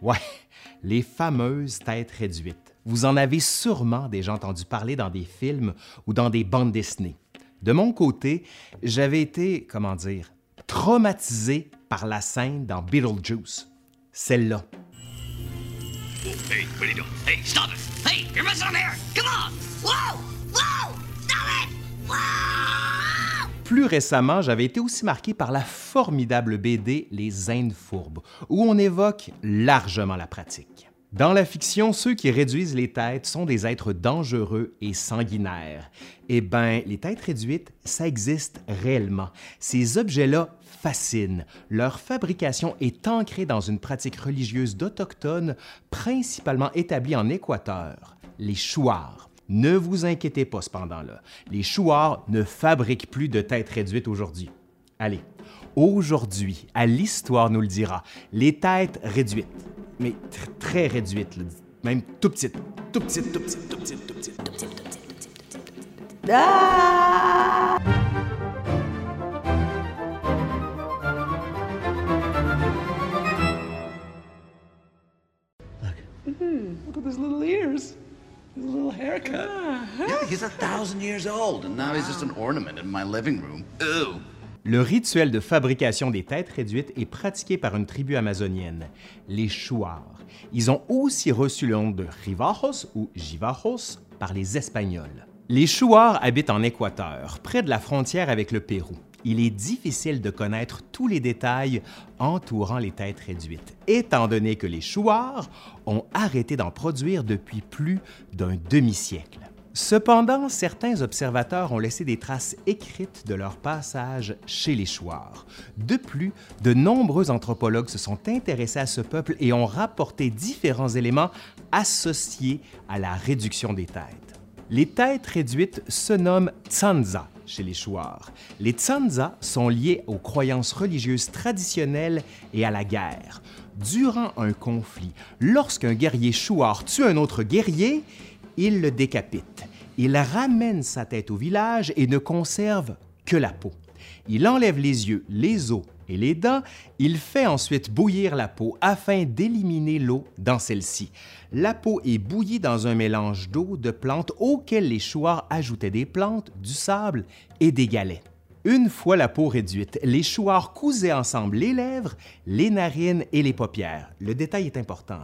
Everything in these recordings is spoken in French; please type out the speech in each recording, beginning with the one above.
Ouais, les fameuses têtes réduites. Vous en avez sûrement déjà entendu parler dans des films ou dans des bandes dessinées. De mon côté, j'avais été, comment dire, traumatisé par la scène dans Beetlejuice. Celle-là. Plus récemment, j'avais été aussi marqué par la formidable BD Les Indes fourbes, où on évoque largement la pratique. Dans la fiction, ceux qui réduisent les têtes sont des êtres dangereux et sanguinaires. Eh bien, les têtes réduites, ça existe réellement. Ces objets-là fascinent. Leur fabrication est ancrée dans une pratique religieuse d'Autochtones, principalement établie en Équateur, les chouards. Ne vous inquiétez pas cependant là, les chouards ne fabriquent plus de têtes réduites aujourd'hui. Allez, aujourd'hui, à l'histoire nous le dira, les têtes réduites, mais tr- très réduites, là, même tout petites, tout petites, tout petites, tout petites, tout petites, tout petites, tout petites, tout petites, tout petites, tout petites. Look. At his little ears, his little haircut. Yeah, he's a thousand years old, and now he's just an ornament in my living room. Le rituel de fabrication des têtes réduites est pratiqué par une tribu amazonienne, les Chouars. Ils ont aussi reçu le nom de Rivajos ou Jivajos par les Espagnols. Les Chouars habitent en Équateur, près de la frontière avec le Pérou. Il est difficile de connaître tous les détails entourant les têtes réduites, étant donné que les Chouars ont arrêté d'en produire depuis plus d'un demi-siècle. Cependant, certains observateurs ont laissé des traces écrites de leur passage chez les Chouars. De plus, de nombreux anthropologues se sont intéressés à ce peuple et ont rapporté différents éléments associés à la réduction des têtes. Les têtes réduites se nomment Tsanza chez les Chouars. Les Tsanza sont liés aux croyances religieuses traditionnelles et à la guerre. Durant un conflit, lorsqu'un guerrier Chouar tue un autre guerrier, il le décapite. Il ramène sa tête au village et ne conserve que la peau. Il enlève les yeux, les os et les dents. Il fait ensuite bouillir la peau afin d'éliminer l'eau dans celle-ci. La peau est bouillie dans un mélange d'eau, de plantes auxquelles les chouards ajoutaient des plantes, du sable et des galets. Une fois la peau réduite, les chouards cousaient ensemble les lèvres, les narines et les paupières. Le détail est important.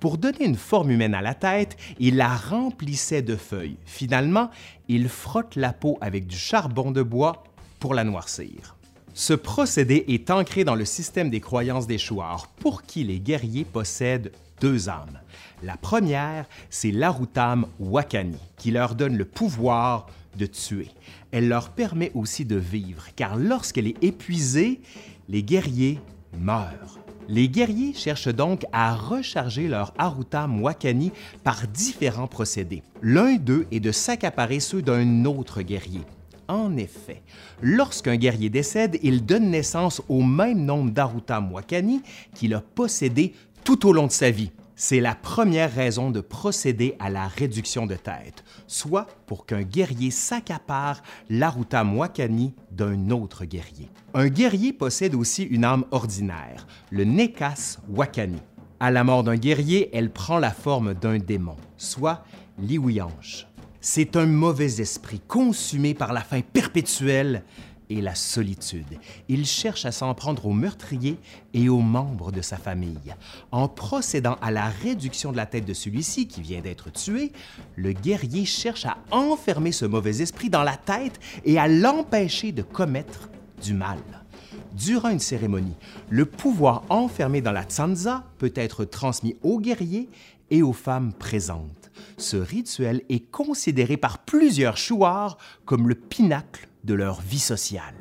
Pour donner une forme humaine à la tête, ils la remplissaient de feuilles. Finalement, ils frottent la peau avec du charbon de bois pour la noircir. Ce procédé est ancré dans le système des croyances des chouards, pour qui les guerriers possèdent deux âmes? La première, c'est l'Arutam Wakani, qui leur donne le pouvoir de tuer. Elle leur permet aussi de vivre, car lorsqu'elle est épuisée, les guerriers meurent. Les guerriers cherchent donc à recharger leur Arutam Wakani par différents procédés. L'un d'eux est de s'accaparer ceux d'un autre guerrier. En effet, lorsqu'un guerrier décède, il donne naissance au même nombre d'Arutam Wakani qu'il a possédé tout au long de sa vie. C'est la première raison de procéder à la réduction de tête, soit pour qu'un guerrier s'accapare l'Arutam Wakani d'un autre guerrier. Un guerrier possède aussi une âme ordinaire, le Nekas Wakani. À la mort d'un guerrier, elle prend la forme d'un démon, soit l'Iwianche. C'est un mauvais esprit consumé par la faim perpétuelle et la solitude. Il cherche à s'en prendre aux meurtriers et aux membres de sa famille. En procédant à la réduction de la tête de celui-ci qui vient d'être tué, le guerrier cherche à enfermer ce mauvais esprit dans la tête et à l'empêcher de commettre du mal. Durant une cérémonie, le pouvoir enfermé dans la tsanza peut être transmis aux guerriers et aux femmes présentes. Ce rituel est considéré par plusieurs chouards comme le pinacle de leur vie sociale.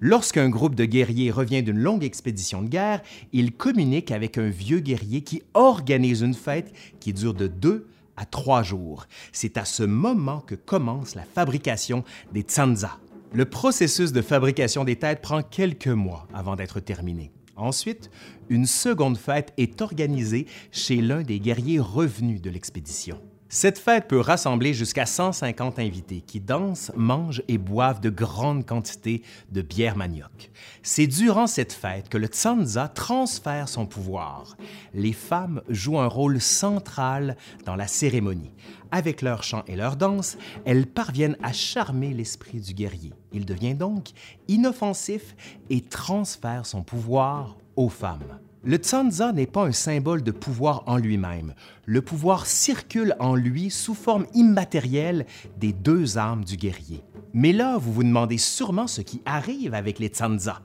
Lorsqu'un groupe de guerriers revient d'une longue expédition de guerre, ils communiquent avec un vieux guerrier qui organise une fête qui dure de deux à trois jours. C'est à ce moment que commence la fabrication des tsanza. Le processus de fabrication des têtes prend quelques mois avant d'être terminé. Ensuite, une seconde fête est organisée chez l'un des guerriers revenus de l'expédition. Cette fête peut rassembler jusqu'à 150 invités qui dansent, mangent et boivent de grandes quantités de bière manioc. C'est durant cette fête que le Tsanza transfère son pouvoir. Les femmes jouent un rôle central dans la cérémonie. Avec leur chant et leur danse, elles parviennent à charmer l'esprit du guerrier. Il devient donc inoffensif et transfère son pouvoir aux femmes. Le Tsanza n'est pas un symbole de pouvoir en lui-même. Le pouvoir circule en lui sous forme immatérielle des deux armes du guerrier. Mais là, vous vous demandez sûrement ce qui arrive avec les Tsanza.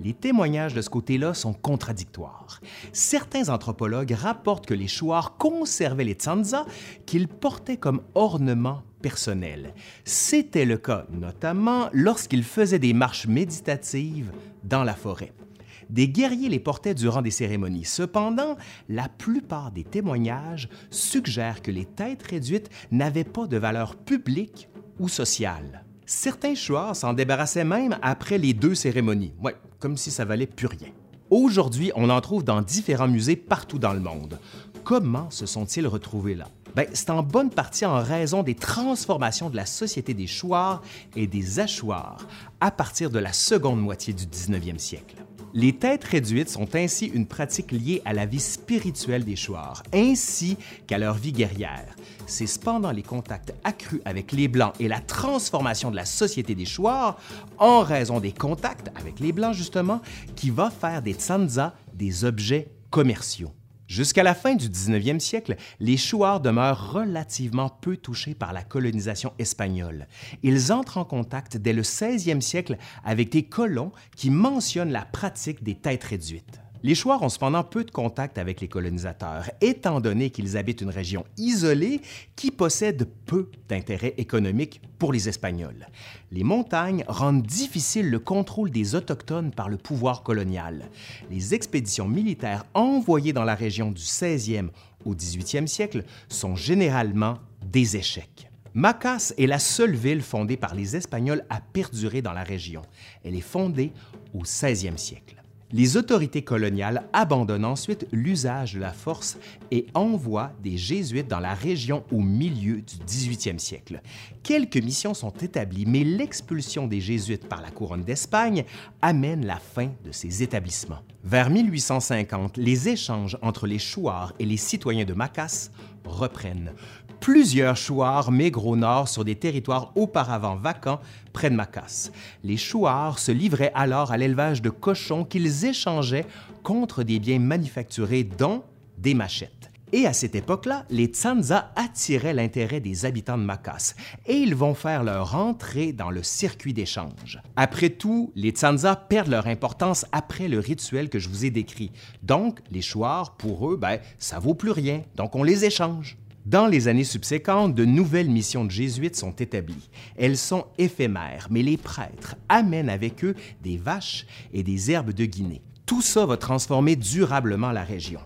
Les témoignages de ce côté-là sont contradictoires. Certains anthropologues rapportent que les Chouars conservaient les Tsanza qu'ils portaient comme ornement personnel. C'était le cas notamment lorsqu'ils faisaient des marches méditatives dans la forêt des guerriers les portaient durant des cérémonies. Cependant, la plupart des témoignages suggèrent que les têtes réduites n'avaient pas de valeur publique ou sociale. Certains chouars s'en débarrassaient même après les deux cérémonies, comme si ça valait plus rien. Aujourd'hui, on en trouve dans différents musées partout dans le monde. Comment se sont-ils retrouvés là? Ben, c'est en bonne partie en raison des transformations de la société des chouars et des achouars à partir de la seconde moitié du 19e siècle. Les têtes réduites sont ainsi une pratique liée à la vie spirituelle des Chouars, ainsi qu'à leur vie guerrière. C'est cependant les contacts accrus avec les Blancs et la transformation de la société des Chouars, en raison des contacts avec les Blancs justement, qui va faire des Tsanza des objets commerciaux. Jusqu'à la fin du 19e siècle, les Chouars demeurent relativement peu touchés par la colonisation espagnole. Ils entrent en contact dès le 16e siècle avec des colons qui mentionnent la pratique des têtes réduites. Les Chouars ont cependant peu de contact avec les colonisateurs, étant donné qu'ils habitent une région isolée qui possède peu d'intérêt économique pour les Espagnols. Les montagnes rendent difficile le contrôle des Autochtones par le pouvoir colonial. Les expéditions militaires envoyées dans la région du 16e au 18e siècle sont généralement des échecs. Macas est la seule ville fondée par les Espagnols à perdurer dans la région. Elle est fondée au 16e siècle. Les autorités coloniales abandonnent ensuite l'usage de la force et envoient des Jésuites dans la région au milieu du 18e siècle. Quelques missions sont établies, mais l'expulsion des Jésuites par la couronne d'Espagne amène la fin de ces établissements. Vers 1850, les échanges entre les Chouars et les citoyens de Macas reprennent. Plusieurs chouards migrent au nord sur des territoires auparavant vacants près de Macas. Les chouards se livraient alors à l'élevage de cochons qu'ils échangeaient contre des biens manufacturés, dont des machettes. Et à cette époque-là, les Tsanza attiraient l'intérêt des habitants de Macas et ils vont faire leur entrée dans le circuit d'échange. Après tout, les Tsanza perdent leur importance après le rituel que je vous ai décrit. Donc, les chouards, pour eux, ben, ça vaut plus rien, donc on les échange. Dans les années subséquentes, de nouvelles missions de jésuites sont établies. Elles sont éphémères, mais les prêtres amènent avec eux des vaches et des herbes de Guinée. Tout ça va transformer durablement la région.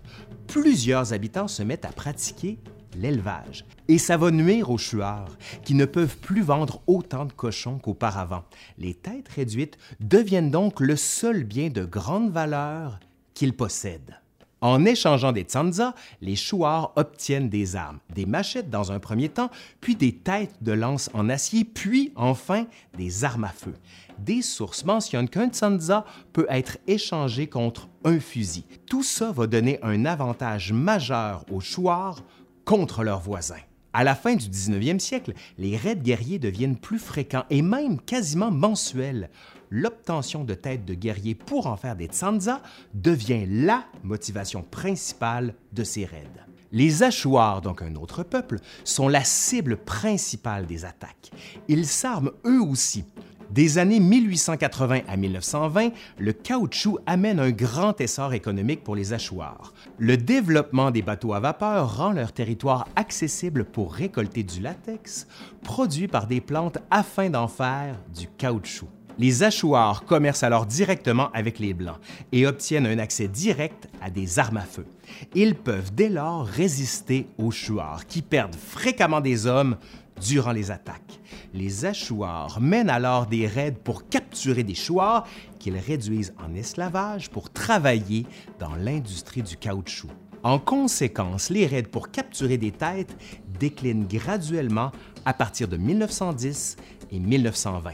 Plusieurs habitants se mettent à pratiquer l'élevage. Et ça va nuire aux chuards, qui ne peuvent plus vendre autant de cochons qu'auparavant. Les têtes réduites deviennent donc le seul bien de grande valeur qu'ils possèdent. En échangeant des tsanza, les chouards obtiennent des armes, des machettes dans un premier temps, puis des têtes de lance en acier, puis enfin des armes à feu. Des sources mentionnent qu'un tsanza peut être échangé contre un fusil. Tout ça va donner un avantage majeur aux chouards contre leurs voisins. À la fin du 19e siècle, les raids guerriers deviennent plus fréquents et même quasiment mensuels l'obtention de têtes de guerriers pour en faire des tsanza devient la motivation principale de ces raids. Les Achouars, donc un autre peuple, sont la cible principale des attaques. Ils s'arment eux aussi. Des années 1880 à 1920, le caoutchouc amène un grand essor économique pour les Achouars. Le développement des bateaux à vapeur rend leur territoire accessible pour récolter du latex, produit par des plantes afin d'en faire du caoutchouc. Les Achouars commercent alors directement avec les Blancs et obtiennent un accès direct à des armes à feu. Ils peuvent dès lors résister aux Chouars, qui perdent fréquemment des hommes durant les attaques. Les Achouars mènent alors des raids pour capturer des Chouars qu'ils réduisent en esclavage pour travailler dans l'industrie du caoutchouc. En conséquence, les raids pour capturer des têtes décline graduellement à partir de 1910 et 1920.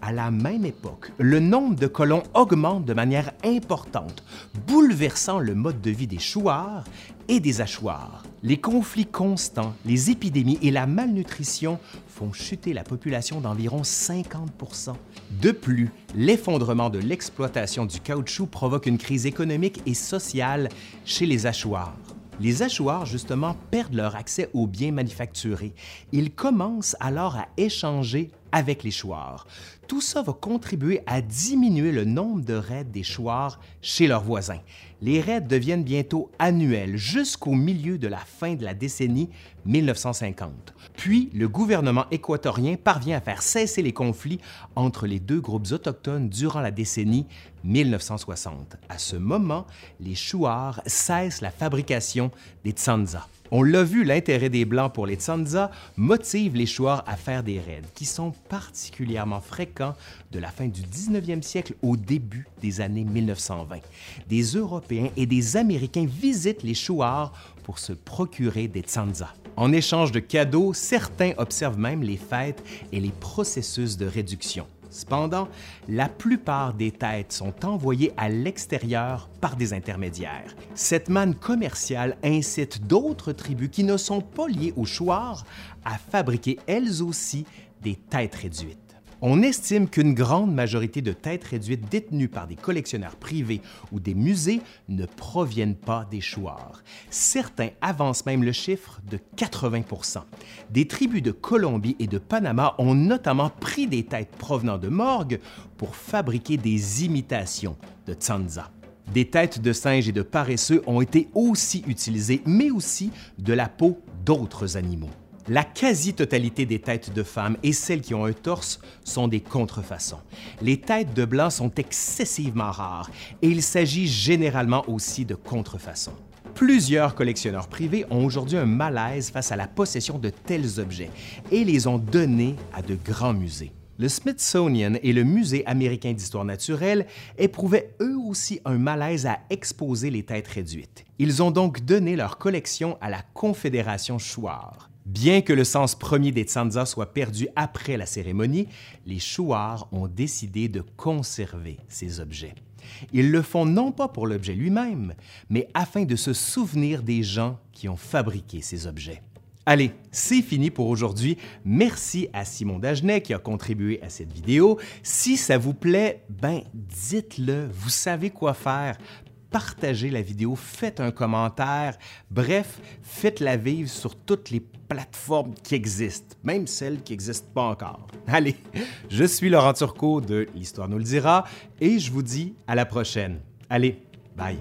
À la même époque, le nombre de colons augmente de manière importante, bouleversant le mode de vie des chouards et des hachoirs. Les conflits constants, les épidémies et la malnutrition font chuter la population d'environ 50% De plus, l'effondrement de l'exploitation du caoutchouc provoque une crise économique et sociale chez les hachoirs. Les hachoirs, justement, perdent leur accès aux biens manufacturés. Ils commencent alors à échanger avec les chouards. Tout ça va contribuer à diminuer le nombre de raids des chouards chez leurs voisins. Les raids deviennent bientôt annuels jusqu'au milieu de la fin de la décennie 1950. Puis, le gouvernement équatorien parvient à faire cesser les conflits entre les deux groupes autochtones durant la décennie 1960. À ce moment, les chouards cessent la fabrication des tsanza. On l'a vu, l'intérêt des Blancs pour les Tsanza motive les Chouards à faire des raids qui sont particulièrement fréquents de la fin du 19e siècle au début des années 1920. Des Européens et des Américains visitent les Chouards pour se procurer des Tsanza. En échange de cadeaux, certains observent même les fêtes et les processus de réduction. Cependant, la plupart des têtes sont envoyées à l'extérieur par des intermédiaires. Cette manne commerciale incite d'autres tribus qui ne sont pas liées aux chouards à fabriquer elles aussi des têtes réduites. On estime qu'une grande majorité de têtes réduites détenues par des collectionneurs privés ou des musées ne proviennent pas des chouards. Certains avancent même le chiffre de 80% Des tribus de Colombie et de Panama ont notamment pris des têtes provenant de morgues pour fabriquer des imitations de Tsanza. Des têtes de singes et de paresseux ont été aussi utilisées, mais aussi de la peau d'autres animaux. La quasi-totalité des têtes de femmes et celles qui ont un torse sont des contrefaçons. Les têtes de blanc sont excessivement rares et il s'agit généralement aussi de contrefaçons. Plusieurs collectionneurs privés ont aujourd'hui un malaise face à la possession de tels objets et les ont donnés à de grands musées. Le Smithsonian et le Musée américain d'histoire naturelle éprouvaient eux aussi un malaise à exposer les têtes réduites. Ils ont donc donné leur collection à la Confédération Chouard. Bien que le sens premier des tsanza soit perdu après la cérémonie, les chouards ont décidé de conserver ces objets. Ils le font non pas pour l'objet lui-même, mais afin de se souvenir des gens qui ont fabriqué ces objets. Allez, c'est fini pour aujourd'hui. Merci à Simon Dagenet qui a contribué à cette vidéo. Si ça vous plaît, ben dites-le, vous savez quoi faire partagez la vidéo, faites un commentaire, bref, faites-la vivre sur toutes les plateformes qui existent, même celles qui n'existent pas encore. Allez, je suis Laurent Turcot de L'Histoire nous le dira et je vous dis à la prochaine. Allez, bye.